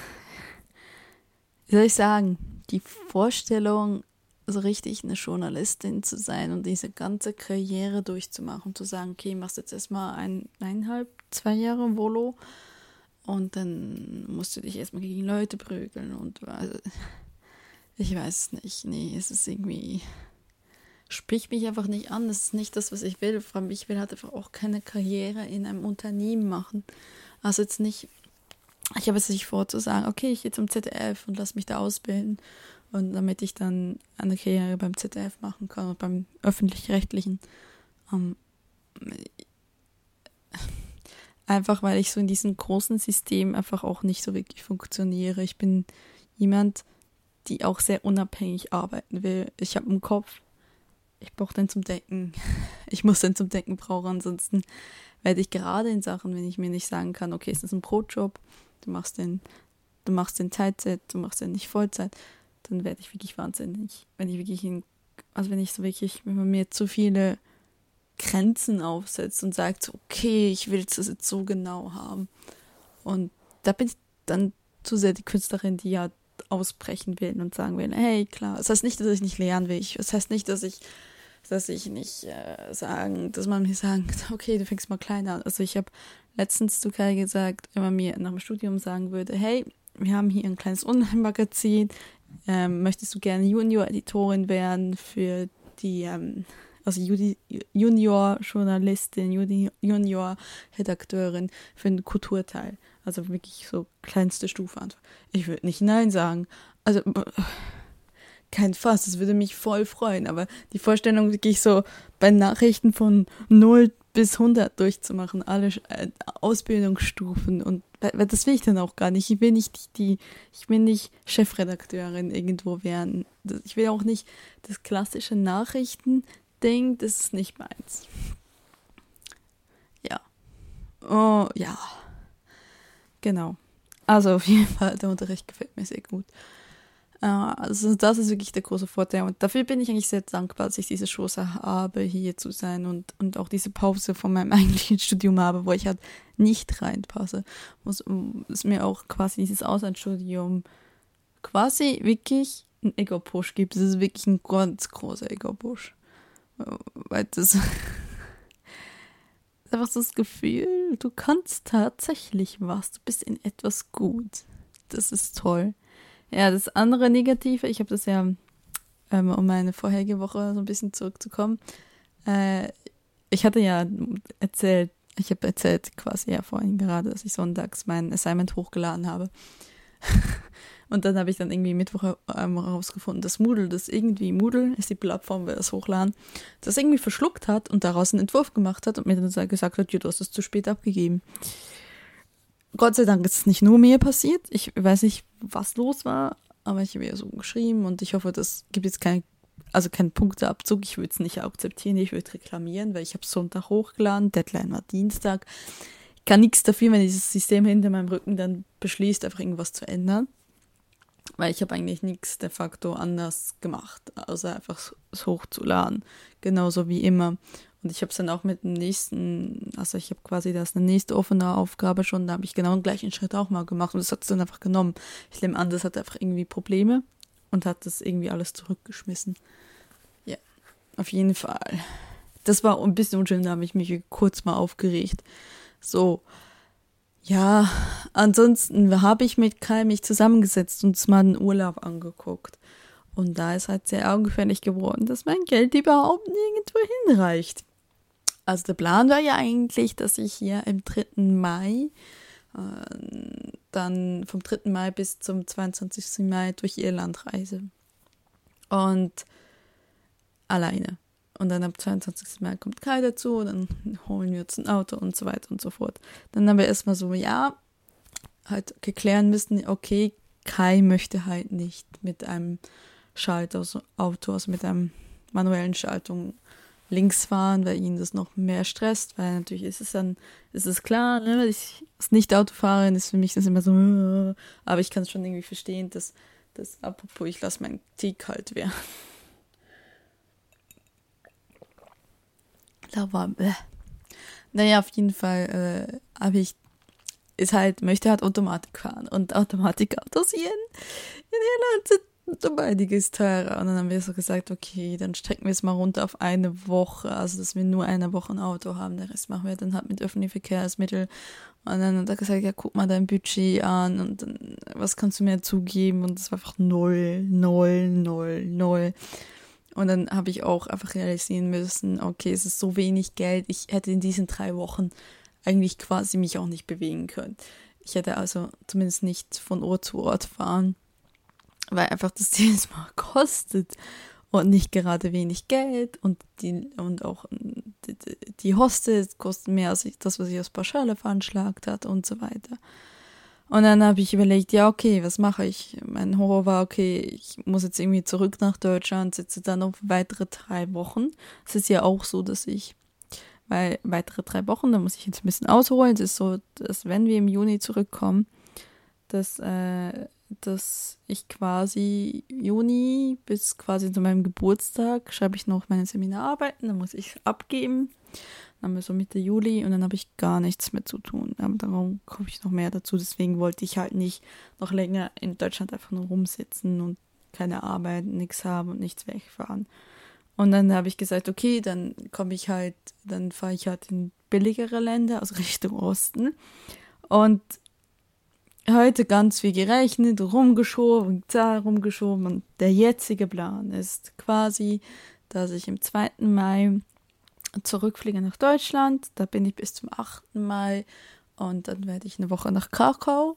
wie soll ich sagen, die Vorstellung, so richtig eine Journalistin zu sein und diese ganze Karriere durchzumachen, zu sagen, okay, machst jetzt erstmal ein, eineinhalb, zwei Jahre Volo und dann musst du dich erstmal gegen Leute prügeln und also, ich weiß nicht, nee, es ist irgendwie, spricht mich einfach nicht an, das ist nicht das, was ich will, vor allem ich will halt einfach auch keine Karriere in einem Unternehmen machen, also jetzt nicht ich habe es nicht vor zu sagen, okay, ich gehe zum ZDF und lasse mich da ausbilden. Und damit ich dann eine Karriere beim ZDF machen kann und beim öffentlich-rechtlichen. Ähm, einfach weil ich so in diesem großen System einfach auch nicht so wirklich funktioniere. Ich bin jemand, die auch sehr unabhängig arbeiten will. Ich habe einen Kopf, ich brauche den zum Denken. Ich muss den zum Denken brauchen, ansonsten werde ich gerade in Sachen, wenn ich mir nicht sagen kann, okay, es ist ein Brotjob, du machst den, du machst den Teilzeit, du machst den nicht Vollzeit, dann werde ich wirklich wahnsinnig. Wenn ich wirklich in, also wenn ich so wirklich, wenn man mir zu viele Grenzen aufsetzt und sagt, okay, ich will das jetzt so genau haben. Und da bin ich dann zu sehr die Künstlerin, die ja ausbrechen will und sagen will, hey, klar, das heißt nicht, dass ich nicht lernen will. Das heißt nicht, dass ich dass ich nicht äh, sagen, dass man mir sagt, okay, du fängst mal klein an. Also ich habe letztens zu Kai gesagt, wenn man mir nach dem Studium sagen würde, hey, wir haben hier ein kleines Online-Magazin, ähm, möchtest du gerne Junior-Editorin werden für die, ähm, also Junior-Journalistin, Junior-Redakteurin für den Kulturteil. Also wirklich so kleinste Stufe. Ich würde nicht Nein sagen. Also kein Fass, das würde mich voll freuen, aber die Vorstellung wirklich so bei Nachrichten von 0 bis 100 durchzumachen, alle äh, Ausbildungsstufen und das will ich dann auch gar nicht. Ich will nicht die, ich will nicht Chefredakteurin irgendwo werden. Ich will auch nicht das klassische Nachrichtending, das ist nicht meins. Ja. Oh, ja. Genau. Also auf jeden Fall, der Unterricht gefällt mir sehr gut. Äh, also das ist wirklich der große Vorteil. Und dafür bin ich eigentlich sehr dankbar, dass ich diese Chance habe, hier zu sein und, und auch diese Pause von meinem eigentlichen Studium habe, wo ich halt nicht reinpasse. Es mir auch quasi dieses Auslandsstudium quasi wirklich ein Ego-Push gibt. Das ist wirklich ein ganz großer Ego-Push. Weil das einfach so das Gefühl, du kannst tatsächlich was, du bist in etwas gut. Das ist toll. Ja, das andere Negative, ich habe das ja, ähm, um meine vorherige Woche so ein bisschen zurückzukommen, äh, ich hatte ja erzählt, ich habe erzählt quasi ja vorhin gerade, dass ich sonntags mein Assignment hochgeladen habe. Und dann habe ich dann irgendwie Mittwoch ähm, rausgefunden, dass Moodle, das irgendwie, Moodle ist die Plattform, wer das hochladen, das irgendwie verschluckt hat und daraus einen Entwurf gemacht hat und mir dann gesagt hat, ja, du hast es zu spät abgegeben. Gott sei Dank ist es nicht nur mir passiert. Ich weiß nicht, was los war, aber ich habe ja so geschrieben und ich hoffe, das gibt jetzt keinen, also keinen Punkteabzug. Ich würde es nicht akzeptieren, ich würde reklamieren, weil ich habe Sonntag hochgeladen, Deadline war Dienstag. Ich kann nichts dafür, wenn dieses System hinter meinem Rücken dann beschließt, einfach irgendwas zu ändern. Weil ich habe eigentlich nichts de facto anders gemacht, außer einfach es hochzuladen. Genauso wie immer. Und ich habe es dann auch mit dem nächsten, also ich habe quasi das eine nächste offene Aufgabe schon, da habe ich genau den gleichen Schritt auch mal gemacht und das hat es dann einfach genommen. Ich nehme an, das hat einfach irgendwie Probleme und hat das irgendwie alles zurückgeschmissen. Ja, auf jeden Fall. Das war ein bisschen unschön, da habe ich mich kurz mal aufgeregt. So, ja, ansonsten habe ich mit Kai mich zusammengesetzt und uns mal einen Urlaub angeguckt. Und da ist halt sehr augenfällig geworden, dass mein Geld überhaupt nirgendwo hinreicht. Also der Plan war ja eigentlich, dass ich hier im 3. Mai, äh, dann vom 3. Mai bis zum 22. Mai durch Irland reise. Und alleine. Und dann am 22. Mai kommt Kai dazu, dann holen wir uns ein Auto und so weiter und so fort. Dann haben wir erstmal so, ja, halt geklären müssen, okay, Kai möchte halt nicht mit einem Schaltauto, also mit einem manuellen Schaltung links fahren, weil ihn das noch mehr stresst, weil natürlich ist es dann, ist es klar, ne, ich als Nicht-Autofahrerin ist für mich das immer so, aber ich kann es schon irgendwie verstehen, dass, dass apropos, ich lasse meinen Tee kalt werden. Lauwarm, äh. Naja, auf jeden Fall äh, habe ich, ist halt, möchte halt Automatik fahren und Automatikautos hier in, in Irland sind um einiges teurer. Und dann haben wir so gesagt, okay, dann strecken wir es mal runter auf eine Woche, also dass wir nur eine Woche ein Auto haben. Der Rest machen wir dann halt mit öffentlichen Verkehrsmitteln. Und dann hat er gesagt, ja, guck mal dein Budget an und dann, was kannst du mir zugeben? Und das war einfach null, null, null, null. Und dann habe ich auch einfach realisieren müssen, okay, es ist so wenig Geld. Ich hätte in diesen drei Wochen eigentlich quasi mich auch nicht bewegen können. Ich hätte also zumindest nicht von Ort zu Ort fahren weil einfach das jedes Mal kostet und nicht gerade wenig Geld und die und auch die, die Hostels kosten mehr als das, was ich aus Pauschale veranschlagt hat und so weiter. Und dann habe ich überlegt, ja, okay, was mache ich? Mein Horror war, okay, ich muss jetzt irgendwie zurück nach Deutschland, sitze dann noch weitere drei Wochen. Es ist ja auch so, dass ich, weil weitere drei Wochen, da muss ich jetzt ein bisschen ausholen. Es ist so, dass wenn wir im Juni zurückkommen, dass äh, dass ich quasi Juni bis quasi zu meinem Geburtstag schreibe ich noch meine Seminararbeiten, dann muss ich abgeben. Dann haben wir so Mitte Juli und dann habe ich gar nichts mehr zu tun. Aber darum komme ich noch mehr dazu. Deswegen wollte ich halt nicht noch länger in Deutschland einfach nur rumsitzen und keine Arbeit, nichts haben und nichts wegfahren. Und dann habe ich gesagt, okay, dann komme ich halt, dann fahre ich halt in billigere Länder, also Richtung Osten. Und heute ganz viel gerechnet, rumgeschoben, Zahl rumgeschoben und der jetzige Plan ist quasi, dass ich im 2. Mai zurückfliege nach Deutschland. Da bin ich bis zum 8. Mai und dann werde ich eine Woche nach Krakau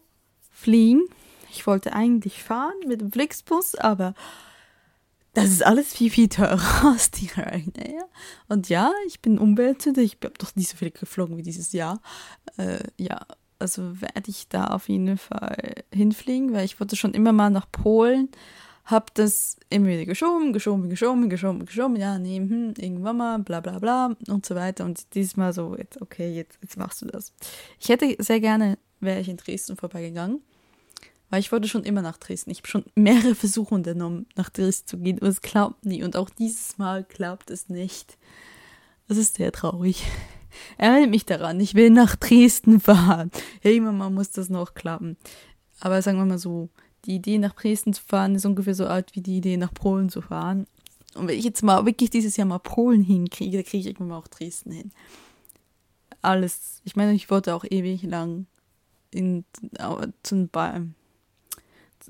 fliegen. Ich wollte eigentlich fahren mit dem Flixbus, aber das ist alles viel, viel teurer als die Ryanair. Und ja, ich bin umweltsünder. Ich habe doch nicht so viel geflogen wie dieses Jahr. Äh, ja, also werde ich da auf jeden Fall hinfliegen, weil ich wollte schon immer mal nach Polen, habe das immer wieder geschoben, geschoben, geschoben, geschoben, geschoben, ja, nee, hm, irgendwann mal, bla bla bla und so weiter. Und diesmal so, jetzt, okay, jetzt, jetzt machst du das. Ich hätte sehr gerne, wäre ich in Dresden vorbeigegangen, weil ich wollte schon immer nach Dresden. Ich habe schon mehrere Versuche unternommen, nach Dresden zu gehen und es klappt nie. Und auch dieses Mal klappt es nicht. Das ist sehr traurig. Erinnert mich daran, ich will nach Dresden fahren. Hey Mama, muss das noch klappen. Aber sagen wir mal so, die Idee nach Dresden zu fahren ist ungefähr so alt wie die Idee nach Polen zu fahren. Und wenn ich jetzt mal wirklich dieses Jahr mal Polen hinkriege, dann kriege ich irgendwann mal auch Dresden hin. Alles. Ich meine, ich wollte auch ewig lang in, zum ba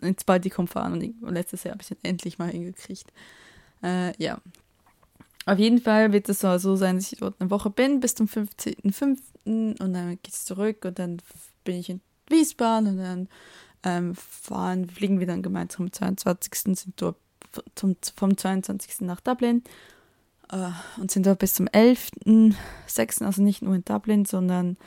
ins Baltikum fahren und letztes Jahr habe ich es endlich mal hingekriegt. Äh, ja, auf jeden Fall wird es so sein, dass ich dort eine Woche bin, bis zum 15.05. und dann geht es zurück und dann bin ich in Wiesbaden und dann ähm, fahren, fliegen wir dann gemeinsam am 22. sind dort zum, vom 22. nach Dublin äh, und sind dort bis zum 11.06. also nicht nur in Dublin, sondern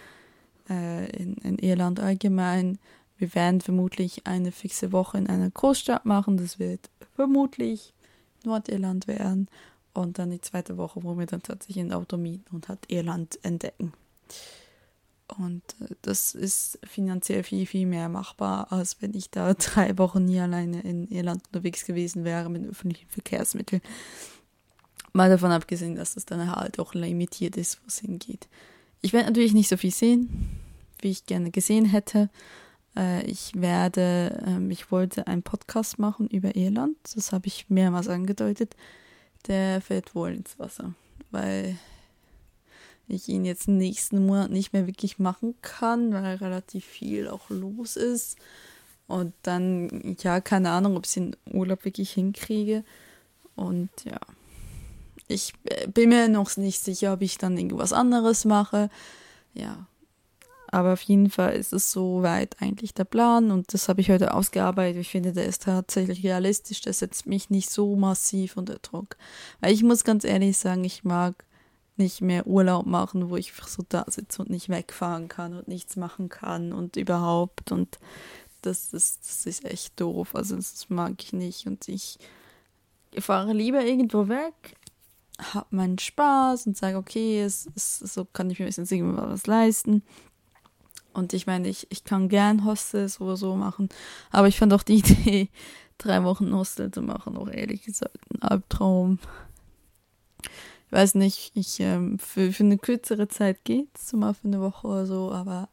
äh, in, in Irland allgemein. Wir werden vermutlich eine fixe Woche in einer Großstadt machen. Das wird vermutlich Nordirland werden und dann die zweite Woche, wo wir dann tatsächlich ein Auto mieten und halt Irland entdecken. Und äh, das ist finanziell viel, viel mehr machbar, als wenn ich da drei Wochen nie alleine in Irland unterwegs gewesen wäre mit öffentlichen Verkehrsmitteln. Mal davon abgesehen, dass das dann halt auch limitiert ist, wo es hingeht. Ich werde natürlich nicht so viel sehen, wie ich gerne gesehen hätte. Äh, ich werde, ähm, ich wollte einen Podcast machen über Irland. Das habe ich mehrmals angedeutet der fällt wohl ins Wasser, weil ich ihn jetzt nächsten Monat nicht mehr wirklich machen kann, weil relativ viel auch los ist. Und dann, ja, keine Ahnung, ob ich den Urlaub wirklich hinkriege. Und ja, ich bin mir noch nicht sicher, ob ich dann irgendwas anderes mache. Ja, aber auf jeden Fall ist es soweit eigentlich der Plan und das habe ich heute ausgearbeitet. Ich finde, der ist tatsächlich realistisch. Der setzt mich nicht so massiv unter Druck. Weil ich muss ganz ehrlich sagen, ich mag nicht mehr Urlaub machen, wo ich einfach so da sitze und nicht wegfahren kann und nichts machen kann und überhaupt. Und das ist, das ist echt doof. Also das mag ich nicht. Und ich fahre lieber irgendwo weg, habe meinen Spaß und sage, okay, es, es, so kann ich mir ein bisschen was leisten. Und ich meine, ich, ich kann gern Hostels oder so machen, aber ich fand auch die Idee, drei Wochen Hostel zu machen, auch ehrlich gesagt, ein Albtraum. Ich weiß nicht, ich ähm, für, für eine kürzere Zeit geht's, so mal für eine Woche oder so, aber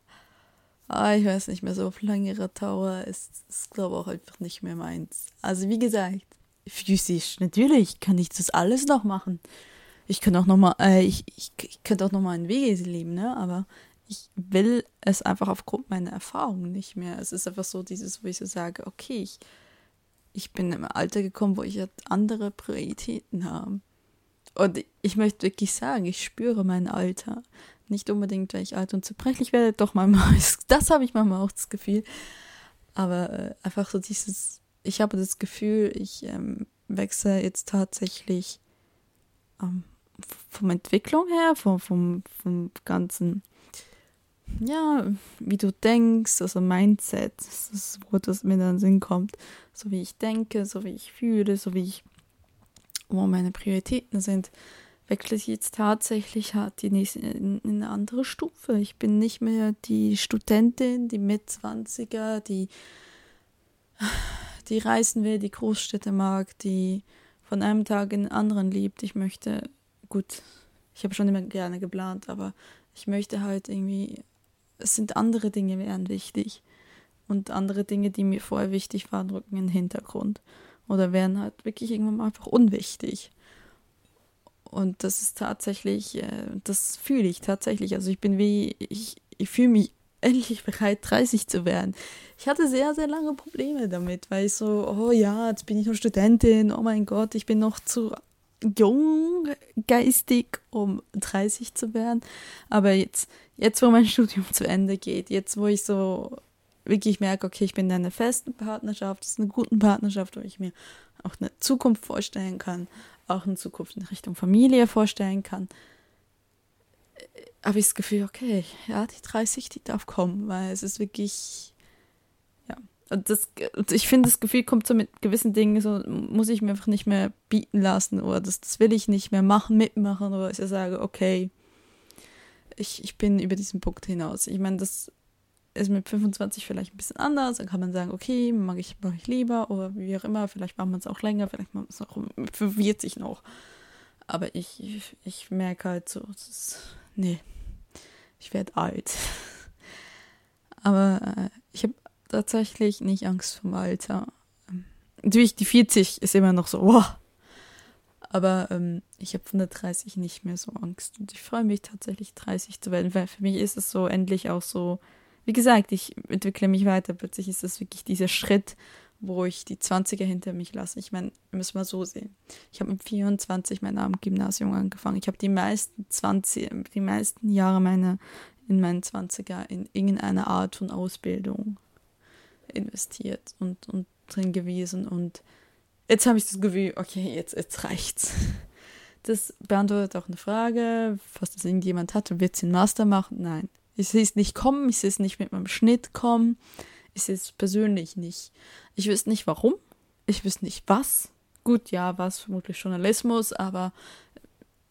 ah, ich weiß nicht mehr, so auf längere Dauer ist, ist glaube ich, auch einfach nicht mehr meins. Also wie gesagt, physisch, natürlich kann ich das alles noch machen. Ich kann auch noch äh, ich, ich, ich könnte auch noch mal in Wege leben, ne, aber ich will es einfach aufgrund meiner Erfahrungen nicht mehr. Es ist einfach so dieses, wo ich so sage, okay, ich, ich bin im Alter gekommen, wo ich andere Prioritäten habe. Und ich möchte wirklich sagen, ich spüre mein Alter. Nicht unbedingt, weil ich alt und zerbrechlich werde, doch manchmal, das habe ich manchmal auch das Gefühl. Aber äh, einfach so dieses, ich habe das Gefühl, ich ähm, wechsle jetzt tatsächlich ähm, vom Entwicklung her, vom, vom, vom ganzen ja, wie du denkst, also Mindset, das ist das Wort, das mir in den Sinn kommt. So wie ich denke, so wie ich fühle, so wie ich, wo meine Prioritäten sind, wechsle ich jetzt tatsächlich halt die nächste, in, in eine andere Stufe. Ich bin nicht mehr die Studentin, die Mitzwanziger, die, die reisen will, die Großstädte mag, die von einem Tag in den anderen liebt. Ich möchte, gut, ich habe schon immer gerne geplant, aber ich möchte halt irgendwie es sind andere Dinge wären wichtig. Und andere Dinge, die mir vorher wichtig waren, rücken in den Hintergrund. Oder wären halt wirklich irgendwann mal einfach unwichtig. Und das ist tatsächlich, äh, das fühle ich tatsächlich. Also ich bin wie, ich, ich fühle mich endlich bereit, 30 zu werden. Ich hatte sehr, sehr lange Probleme damit, weil ich so, oh ja, jetzt bin ich noch Studentin, oh mein Gott, ich bin noch zu jung geistig, um 30 zu werden. Aber jetzt, jetzt, wo mein Studium zu Ende geht, jetzt, wo ich so wirklich merke, okay, ich bin in einer festen Partnerschaft, das ist eine gute Partnerschaft, wo ich mir auch eine Zukunft vorstellen kann, auch eine Zukunft in Richtung Familie vorstellen kann, habe ich das Gefühl, okay, ja, die 30, die darf kommen, weil es ist wirklich das, ich finde, das Gefühl kommt so mit gewissen Dingen, so muss ich mir einfach nicht mehr bieten lassen oder das, das will ich nicht mehr machen, mitmachen oder ich sage, okay, ich, ich bin über diesen Punkt hinaus. Ich meine, das ist mit 25 vielleicht ein bisschen anders, dann kann man sagen, okay, mag ich, mag ich lieber oder wie auch immer, vielleicht macht man es auch länger, vielleicht macht man es auch mit 45 noch. Aber ich, ich, ich merke halt so, ist, nee, ich werde alt. Aber äh, ich habe tatsächlich nicht Angst vom Alter. Natürlich, die 40 ist immer noch so, wow. Aber ähm, ich habe von der 30 nicht mehr so Angst. Und ich freue mich tatsächlich, 30 zu werden, weil für mich ist es so endlich auch so, wie gesagt, ich entwickle mich weiter. Plötzlich ist das wirklich dieser Schritt, wo ich die 20er hinter mich lasse. Ich meine, müssen wir so sehen. Ich habe mit 24 mein Abendgymnasium angefangen. Ich habe die meisten 20, die meisten Jahre meiner in meinen 20er in irgendeiner Art von Ausbildung investiert und, und drin gewesen. Und jetzt habe ich das Gefühl, okay, jetzt, jetzt reicht's. Das beantwortet auch eine Frage, was das irgendjemand hat, wird sie einen Master machen? Nein. Ich sehe es nicht kommen, ich sehe es nicht mit meinem Schnitt kommen, ich sehe es persönlich nicht. Ich wüsste nicht warum, ich wüsste nicht was. Gut, ja, war es vermutlich Journalismus, aber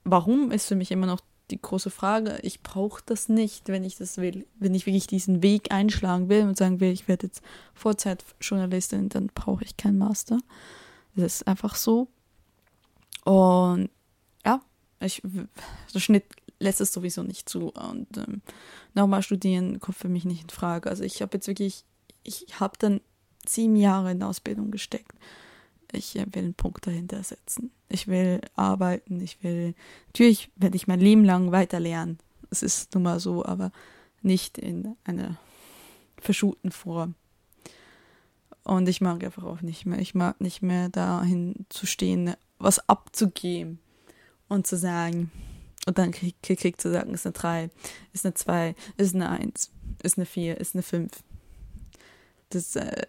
warum ist für mich immer noch die große Frage. Ich brauche das nicht, wenn ich das will. Wenn ich wirklich diesen Weg einschlagen will und sagen will, ich werde jetzt Vorzeitjournalistin, dann brauche ich keinen Master. Das ist einfach so. Und ja, ich, der Schnitt lässt es sowieso nicht zu. Und ähm, nochmal studieren kommt für mich nicht in Frage. Also ich habe jetzt wirklich, ich habe dann sieben Jahre in Ausbildung gesteckt ich will einen Punkt dahinter setzen. Ich will arbeiten, ich will, natürlich werde ich mein Leben lang weiter lernen. Es ist nun mal so, aber nicht in einer verschulten Form. Und ich mag einfach auch nicht mehr. Ich mag nicht mehr dahin zu stehen, was abzugeben und zu sagen, und dann krieg, krieg zu sagen, ist eine 3, ist eine 2, ist eine 1, ist eine 4, ist eine 5. Das, äh,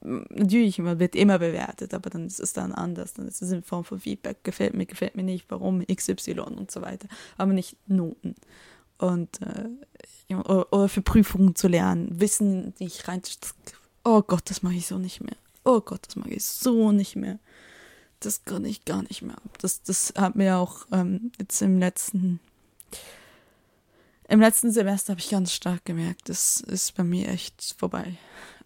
natürlich man wird immer bewertet, aber dann ist es dann anders. Dann ist es in Form von Feedback, gefällt mir, gefällt mir nicht, warum, XY und so weiter. Aber nicht Noten. Und äh, oder, oder, für Prüfungen zu lernen, Wissen nicht rein. Oh Gott, das mache ich so nicht mehr. Oh Gott, das mag ich so nicht mehr. Das kann ich gar nicht mehr. Das, das hat mir auch ähm, jetzt im letzten im letzten Semester habe ich ganz stark gemerkt, das ist bei mir echt vorbei.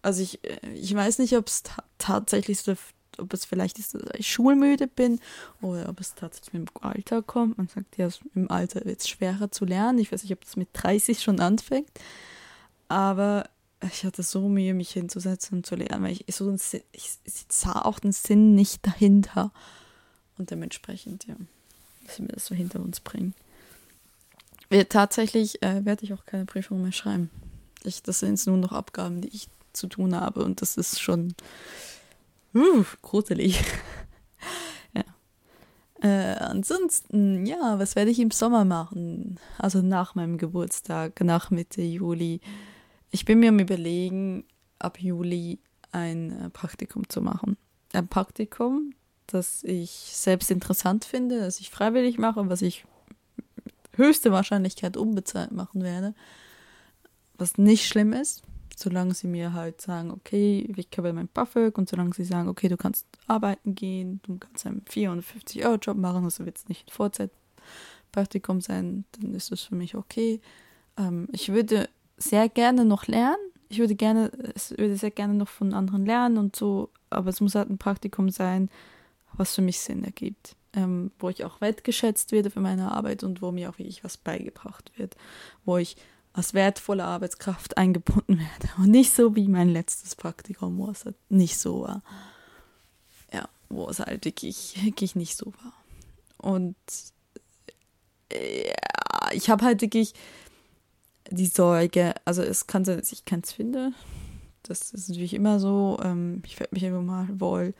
Also ich, äh, ich weiß nicht, ob es ta tatsächlich so, ob es vielleicht ist, dass ich schulmüde bin oder ob es tatsächlich mit dem Alter kommt. Man sagt ja, im Alter wird es schwerer zu lernen. Ich weiß nicht, ob das mit 30 schon anfängt. Aber ich hatte so Mühe, mich hinzusetzen und zu lernen, weil ich so ich, ich sah auch den Sinn nicht dahinter. Und dementsprechend, ja, müssen wir das so hinter uns bringen. Tatsächlich äh, werde ich auch keine Prüfung mehr schreiben. Ich, das sind jetzt nur noch Abgaben, die ich zu tun habe und das ist schon uh, gruselig. ja. Äh, ansonsten, ja, was werde ich im Sommer machen? Also nach meinem Geburtstag, nach Mitte Juli. Ich bin mir am Überlegen, ab Juli ein äh, Praktikum zu machen. Ein Praktikum, das ich selbst interessant finde, das ich freiwillig mache, was ich höchste Wahrscheinlichkeit unbezahlt machen werde. Was nicht schlimm ist, solange sie mir halt sagen, okay, ich habe mein BAföG und solange sie sagen, okay, du kannst arbeiten gehen, du kannst einen 450-Euro-Job machen, also wird es nicht ein Vollzeitpraktikum sein, dann ist das für mich okay. Ähm, ich würde sehr gerne noch lernen. Ich würde gerne, es würde sehr gerne noch von anderen lernen und so, aber es muss halt ein Praktikum sein, was für mich Sinn ergibt ähm, wo ich auch wertgeschätzt werde für meine Arbeit und wo mir auch wirklich was beigebracht wird, wo ich als wertvolle Arbeitskraft eingebunden werde und nicht so wie mein letztes Praktikum, wo es halt nicht so war. Ja, wo es halt wirklich, wirklich nicht so war. Und ja, ich habe halt wirklich die Sorge, also es kann sein, dass ich keins finde. Das ist natürlich immer so. Ähm, ich werde mich immer mal wohl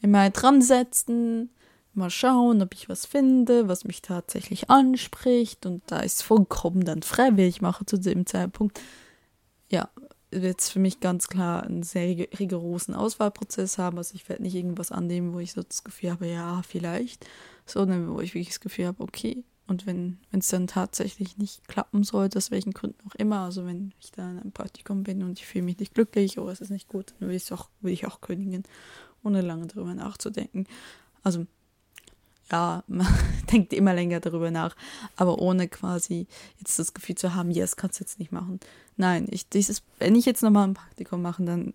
immer dran setzen mal schauen, ob ich was finde, was mich tatsächlich anspricht. Und da ist vollkommen dann freiwillig mache zu dem Zeitpunkt, ja, wird es für mich ganz klar einen sehr rigorosen Auswahlprozess haben. Also ich werde nicht irgendwas annehmen, wo ich so das Gefühl habe, ja, vielleicht, sondern wo ich wirklich das Gefühl habe, okay. Und wenn es dann tatsächlich nicht klappen sollte, aus welchen Gründen auch immer, also wenn ich da in einem Praktikum bin und ich fühle mich nicht glücklich oder es ist nicht gut, dann will, auch, will ich auch kündigen, ohne lange darüber nachzudenken. Also ja, man denkt immer länger darüber nach, aber ohne quasi jetzt das Gefühl zu haben, ja, das kannst du jetzt nicht machen. Nein, ich, dieses, wenn ich jetzt nochmal ein Praktikum mache, dann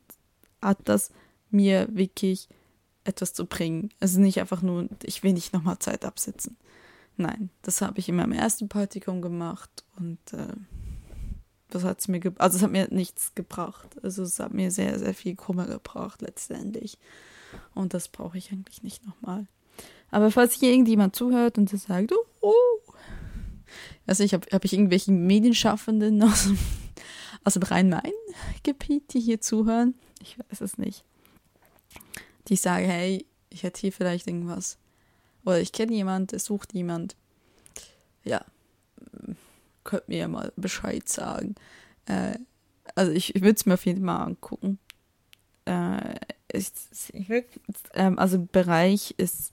hat das mir wirklich etwas zu bringen. Also nicht einfach nur, ich will nicht nochmal Zeit absitzen. Nein, das habe ich in meinem ersten Praktikum gemacht und äh, das hat mir, also es hat mir nichts gebracht. Also es hat mir sehr, sehr viel Kummer gebracht letztendlich. Und das brauche ich eigentlich nicht nochmal. Aber falls hier irgendjemand zuhört und sagt, oh, oh. also ich habe hab ich irgendwelche Medienschaffenden aus dem, aus dem Rhein-Main-Gebiet, die hier zuhören, ich weiß es nicht, die sagen, hey, ich hätte hier vielleicht irgendwas. Oder ich kenne jemand, der sucht jemand. Ja, könnt mir ja mal Bescheid sagen. Äh, also ich, ich würde es mir auf jeden Fall mal angucken. Äh, ich, ich ähm, also Bereich ist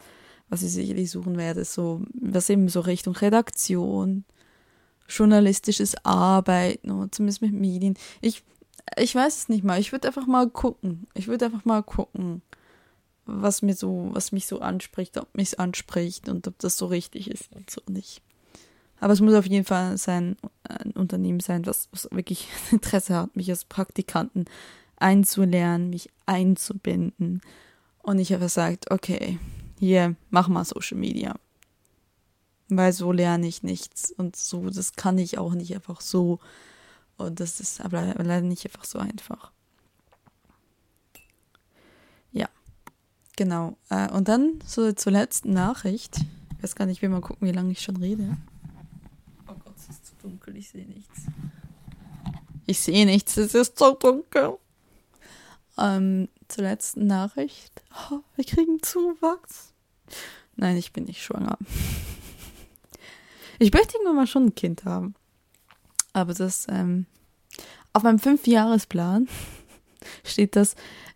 was ich sicherlich suchen werde, so, was eben so Richtung Redaktion, journalistisches Arbeiten oder zumindest mit Medien. Ich, ich weiß es nicht mal. Ich würde einfach mal gucken. Ich würde einfach mal gucken, was mir so, was mich so anspricht, ob mich anspricht und ob das so richtig ist und so nicht. Aber es muss auf jeden Fall sein, ein Unternehmen sein, was, was wirklich Interesse hat, mich als Praktikanten einzulernen, mich einzubinden. Und ich habe gesagt, okay, hier, mach mal Social Media. Weil so lerne ich nichts. Und so, das kann ich auch nicht einfach so. Und das ist aber leider nicht einfach so einfach. Ja, genau. Äh, und dann so zur letzten Nachricht. Ich weiß gar nicht, wie mal gucken, wie lange ich schon rede. Oh Gott, es ist zu dunkel, ich sehe nichts. Ich sehe nichts, es ist zu dunkel. Ähm, zur letzten Nachricht. Oh, wir kriegen Zuwachs. Nein, ich bin nicht schwanger. Ich möchte irgendwann mal schon ein Kind haben. Aber das, ähm, auf meinem Fünfjahresplan steht das,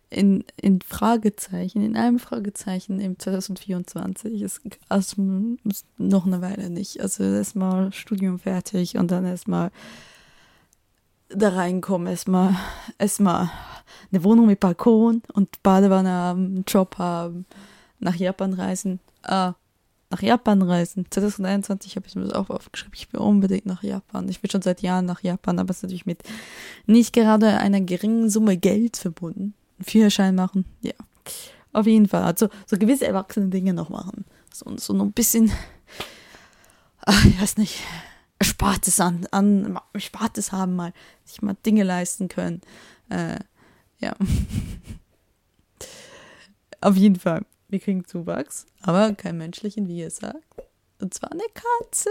in, in Fragezeichen, in einem Fragezeichen im 2024 ist also noch eine Weile nicht. Also erstmal Studium fertig und dann erstmal da reinkommen, erstmal erstmal eine Wohnung mit Balkon und Badewanne haben, Job haben, nach Japan reisen. Ah, nach Japan reisen. 2021 habe ich mir das auch aufgeschrieben. Ich will unbedingt nach Japan. Ich will schon seit Jahren nach Japan, aber es ist natürlich mit nicht gerade einer geringen Summe Geld verbunden. Führerschein machen, ja. Auf jeden Fall. Also so gewisse erwachsene Dinge noch machen. So, so noch ein bisschen, ach, ich weiß nicht, Erspartes an, an Erspartes haben mal, sich mal Dinge leisten können. Äh, ja. Auf jeden Fall wir kriegen Zuwachs, aber kein menschlichen, wie ihr sagt. Und zwar eine Katze.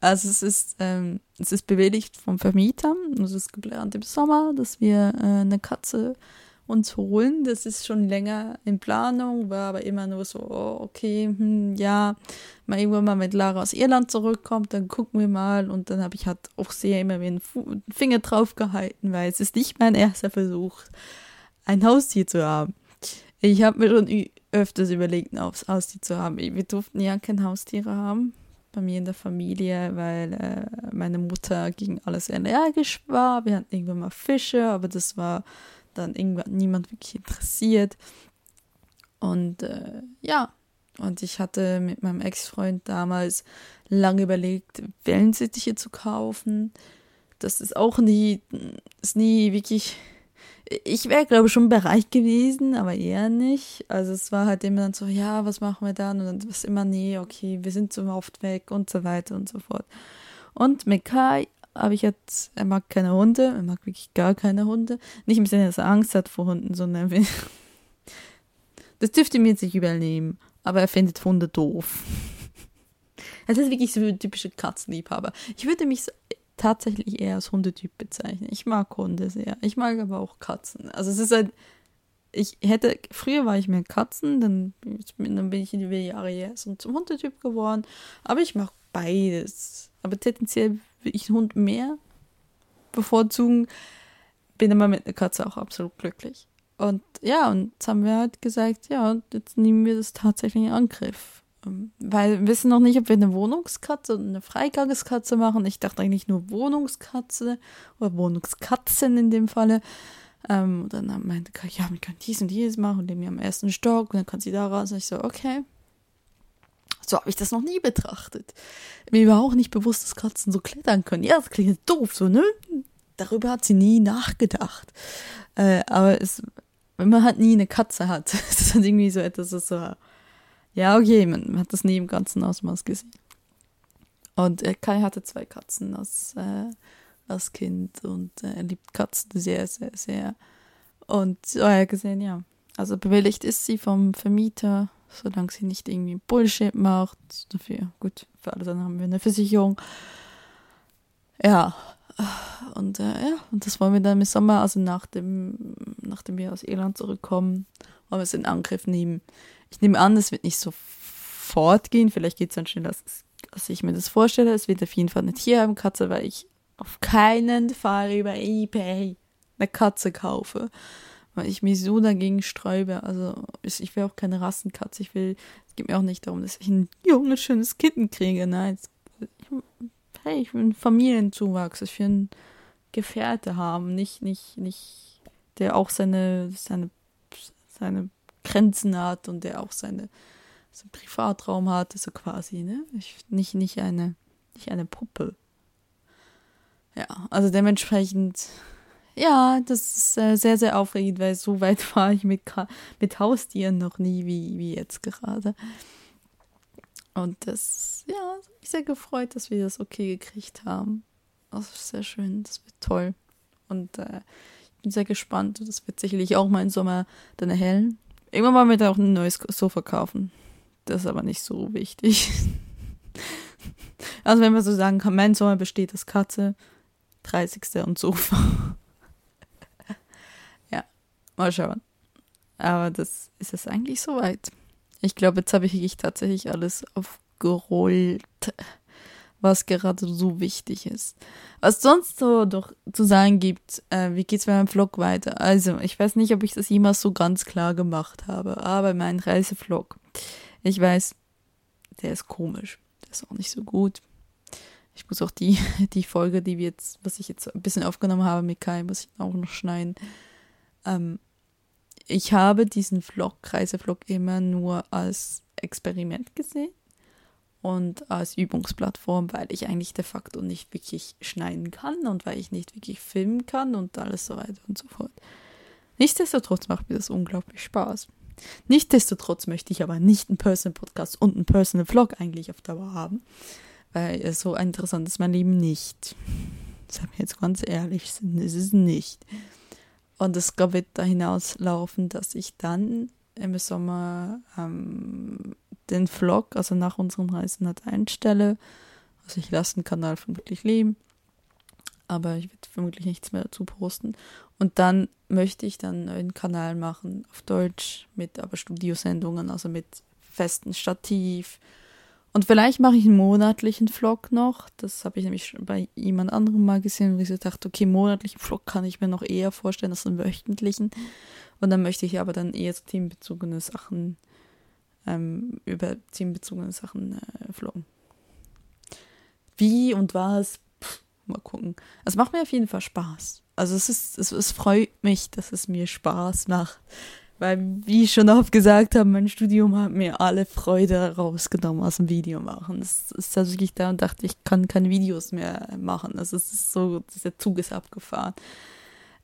Also es ist, ähm, es ist bewilligt vom Vermieter. Es ist geplant im Sommer, dass wir äh, eine Katze uns holen. Das ist schon länger in Planung, war aber immer nur so, oh, okay, hm, ja, mal irgendwann mal mit Lara aus Irland zurückkommt, dann gucken wir mal. Und dann habe ich halt auch sehr immer einen Finger drauf gehalten, weil es ist nicht mein erster Versuch, ein Haustier zu haben. Ich habe mir schon öfters überlegt, ein Haustier zu haben. Wir durften ja keine Haustiere haben bei mir in der Familie, weil äh, meine Mutter gegen alles allergisch war. Wir hatten irgendwann mal Fische, aber das war dann irgendwann niemand wirklich interessiert. Und äh, ja, und ich hatte mit meinem Ex-Freund damals lange überlegt, Wellensittiche zu kaufen. Das ist auch nie, ist nie wirklich ich wäre, glaube ich, schon bereit gewesen, aber eher nicht. Also es war halt immer dann so, ja, was machen wir dann? Und dann war es immer, nee, okay, wir sind so oft weg und so weiter und so fort. Und mit Kai habe ich jetzt, er mag keine Hunde, er mag wirklich gar keine Hunde. Nicht im Sinne, dass er Angst hat vor Hunden, sondern das dürfte mir jetzt nicht übernehmen, aber er findet Hunde doof. Es ist wirklich so ein typischer Katzenliebhaber. Ich würde mich so, tatsächlich eher als Hundetyp bezeichnen. Ich mag Hunde sehr. Ich mag aber auch Katzen. Also es ist halt, ich hätte, früher war ich mehr Katzen, dann, dann bin ich in die Jahre her so zum Hundetyp geworden. Aber ich mag beides. Aber tendenziell will ich einen Hund mehr bevorzugen. Bin aber mit einer Katze auch absolut glücklich. Und ja, und jetzt haben wir halt gesagt, ja, jetzt nehmen wir das tatsächlich in Angriff. Ähm, weil wir wissen noch nicht, ob wir eine Wohnungskatze oder eine Freigangskatze machen. Ich dachte eigentlich nur Wohnungskatze oder Wohnungskatzen in dem Falle. Ähm, und dann meinte Kai, ja, wir können dies und dies machen und leben wir am ersten Stock und dann kann sie da raus. Und ich so, okay. So habe ich das noch nie betrachtet. Mir war auch nicht bewusst, dass Katzen so klettern können. Ja, das klingt doof, so, ne? Darüber hat sie nie nachgedacht. Äh, aber es, wenn man halt nie eine Katze hat, ist das halt irgendwie so etwas, das so ja, okay, man hat das nie im ganzen Ausmaß gesehen. Und äh, Kai hatte zwei Katzen als, äh, als Kind und äh, er liebt Katzen sehr, sehr, sehr. Und so er gesehen, ja. Also bewilligt ist sie vom Vermieter, solange sie nicht irgendwie Bullshit macht. Dafür, gut, für alle dann haben wir eine Versicherung. Ja. Und äh, ja, und das wollen wir dann im Sommer, also nach dem, nachdem wir aus Irland zurückkommen, wollen wir es in Angriff nehmen. Ich nehme an, es wird nicht sofort gehen. Vielleicht geht es dann schneller, als, ich mir das vorstelle. Es wird auf jeden Fall eine Tierheimkatze, weil ich auf keinen Fall über Ebay eine Katze kaufe. Weil ich mich so dagegen sträube. Also ich will auch keine Rassenkatze. Ich will, es geht mir auch nicht darum, dass ich ein junges, schönes Kitten kriege. Nein, ich, hey, ich will einen Familienzuwachs. Ich will einen Gefährte haben. Nicht, nicht, nicht, der auch seine, seine, seine Grenzen hat und der auch seine so Privatraum hat, so quasi, ne? Ich, nicht, nicht eine, nicht eine Puppe. Ja, also dementsprechend, ja, das ist äh, sehr, sehr aufregend, weil so weit war ich mit, mit Haustieren noch nie wie, wie jetzt gerade. Und das, ja, hat mich sehr gefreut, dass wir das okay gekriegt haben. Das ist sehr schön, das wird toll. Und äh, ich bin sehr gespannt. Das wird sicherlich auch mal im Sommer dann erhellen. Irgendwann wollen wir da auch ein neues Sofa kaufen. Das ist aber nicht so wichtig. also wenn man so sagen mein Sommer besteht aus Katze, 30. und Sofa. ja, mal schauen. Aber das ist es eigentlich soweit. Ich glaube, jetzt habe ich tatsächlich alles aufgerollt, was gerade so wichtig ist. Was sonst so doch zu sagen gibt, äh, wie geht's meinem Vlog weiter? Also, ich weiß nicht, ob ich das jemals so ganz klar gemacht habe, aber mein Reisevlog, ich weiß, der ist komisch. Der ist auch nicht so gut. Ich muss auch die, die Folge, die wir jetzt, was ich jetzt ein bisschen aufgenommen habe mit Kai, muss ich auch noch schneiden. Ähm, ich habe diesen Vlog, Reisevlog, immer nur als Experiment gesehen und als Übungsplattform, weil ich eigentlich de facto nicht wirklich schneiden kann und weil ich nicht wirklich filmen kann und alles so weiter und so fort. Nichtsdestotrotz macht mir das unglaublich Spaß. Nichtsdestotrotz möchte ich aber nicht einen Personal Podcast und einen Personal Vlog eigentlich auf Dauer haben, weil so interessant ist mein Leben nicht. Seien wir jetzt ganz ehrlich, ist es nicht. Und es wird da hinauslaufen, dass ich dann im Sommer ähm, den Vlog, also nach unseren Reisen halt einstelle. Also ich lasse den Kanal vermutlich leben, aber ich werde vermutlich nichts mehr dazu posten. Und dann möchte ich dann einen Kanal machen auf Deutsch mit aber Studiosendungen, also mit festen Stativ. Und vielleicht mache ich einen monatlichen Vlog noch. Das habe ich nämlich bei jemand anderem mal gesehen, wo ich so dachte, okay, monatlichen Vlog kann ich mir noch eher vorstellen als einen wöchentlichen. Und dann möchte ich aber dann eher themenbezogene Sachen ähm, über themenbezogene Sachen äh, vloggen. Wie und was, Pff, mal gucken. Es macht mir auf jeden Fall Spaß. Also es ist, es, es freut mich, dass es mir Spaß macht. Weil, wie ich schon oft gesagt habe, mein Studium hat mir alle Freude rausgenommen aus dem Video machen. Es ist wirklich da und dachte, ich kann keine Videos mehr machen. Also es ist so, dieser Zug ist abgefahren.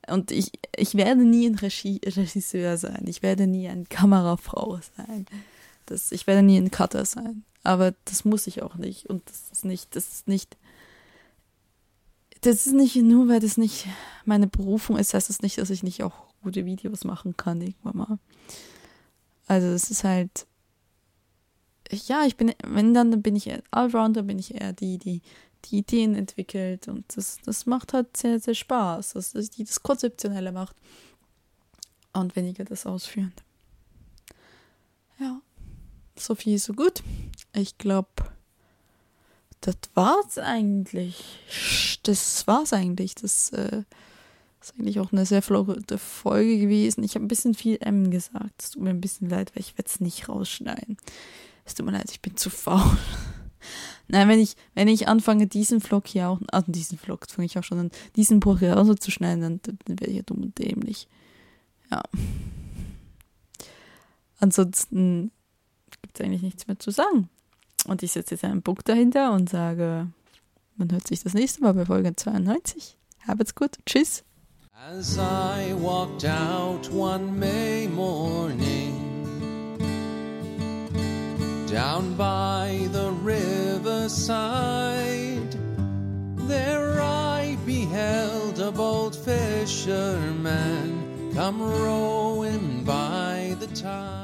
Und ich, ich werde nie ein Regie Regisseur sein. Ich werde nie eine Kamerafrau sein. Das, ich werde nie ein Cutter sein. Aber das muss ich auch nicht. Und das ist nicht, das ist nicht, das ist nicht nur, weil das nicht meine Berufung ist, heißt das nicht, dass ich nicht auch gute Videos machen kann irgendwann mal. Also es ist halt, ja, ich bin, wenn dann, bin ich eher Allrounder, bin ich eher die, die die Ideen entwickelt und das, das macht halt sehr, sehr Spaß, dass die das Konzeptionelle macht und weniger das Ausführende. Ja. So viel, so gut. Ich glaube, das war's eigentlich. Das war's eigentlich. Das äh, ist eigentlich auch eine sehr flotte Folge gewesen. Ich habe ein bisschen viel M gesagt. Es tut mir ein bisschen leid, weil ich werde es nicht rausschneiden. Es tut mir leid, ich bin zu faul. Nein, wenn ich, wenn ich anfange, diesen Vlog hier auch, also diesen Vlog fange ich auch schon an, diesen Buch hier auch so zu schneiden, dann, dann wäre ich ja dumm und dämlich. Ja. Ansonsten gibt es eigentlich nichts mehr zu sagen. Und ich setze jetzt einen Punkt dahinter und sage, man hört sich das nächste Mal bei Folge 92. Habt's gut. Tschüss. As I walked out one May morning down by the riverside, there I beheld a bold fisherman come rowing by the tide.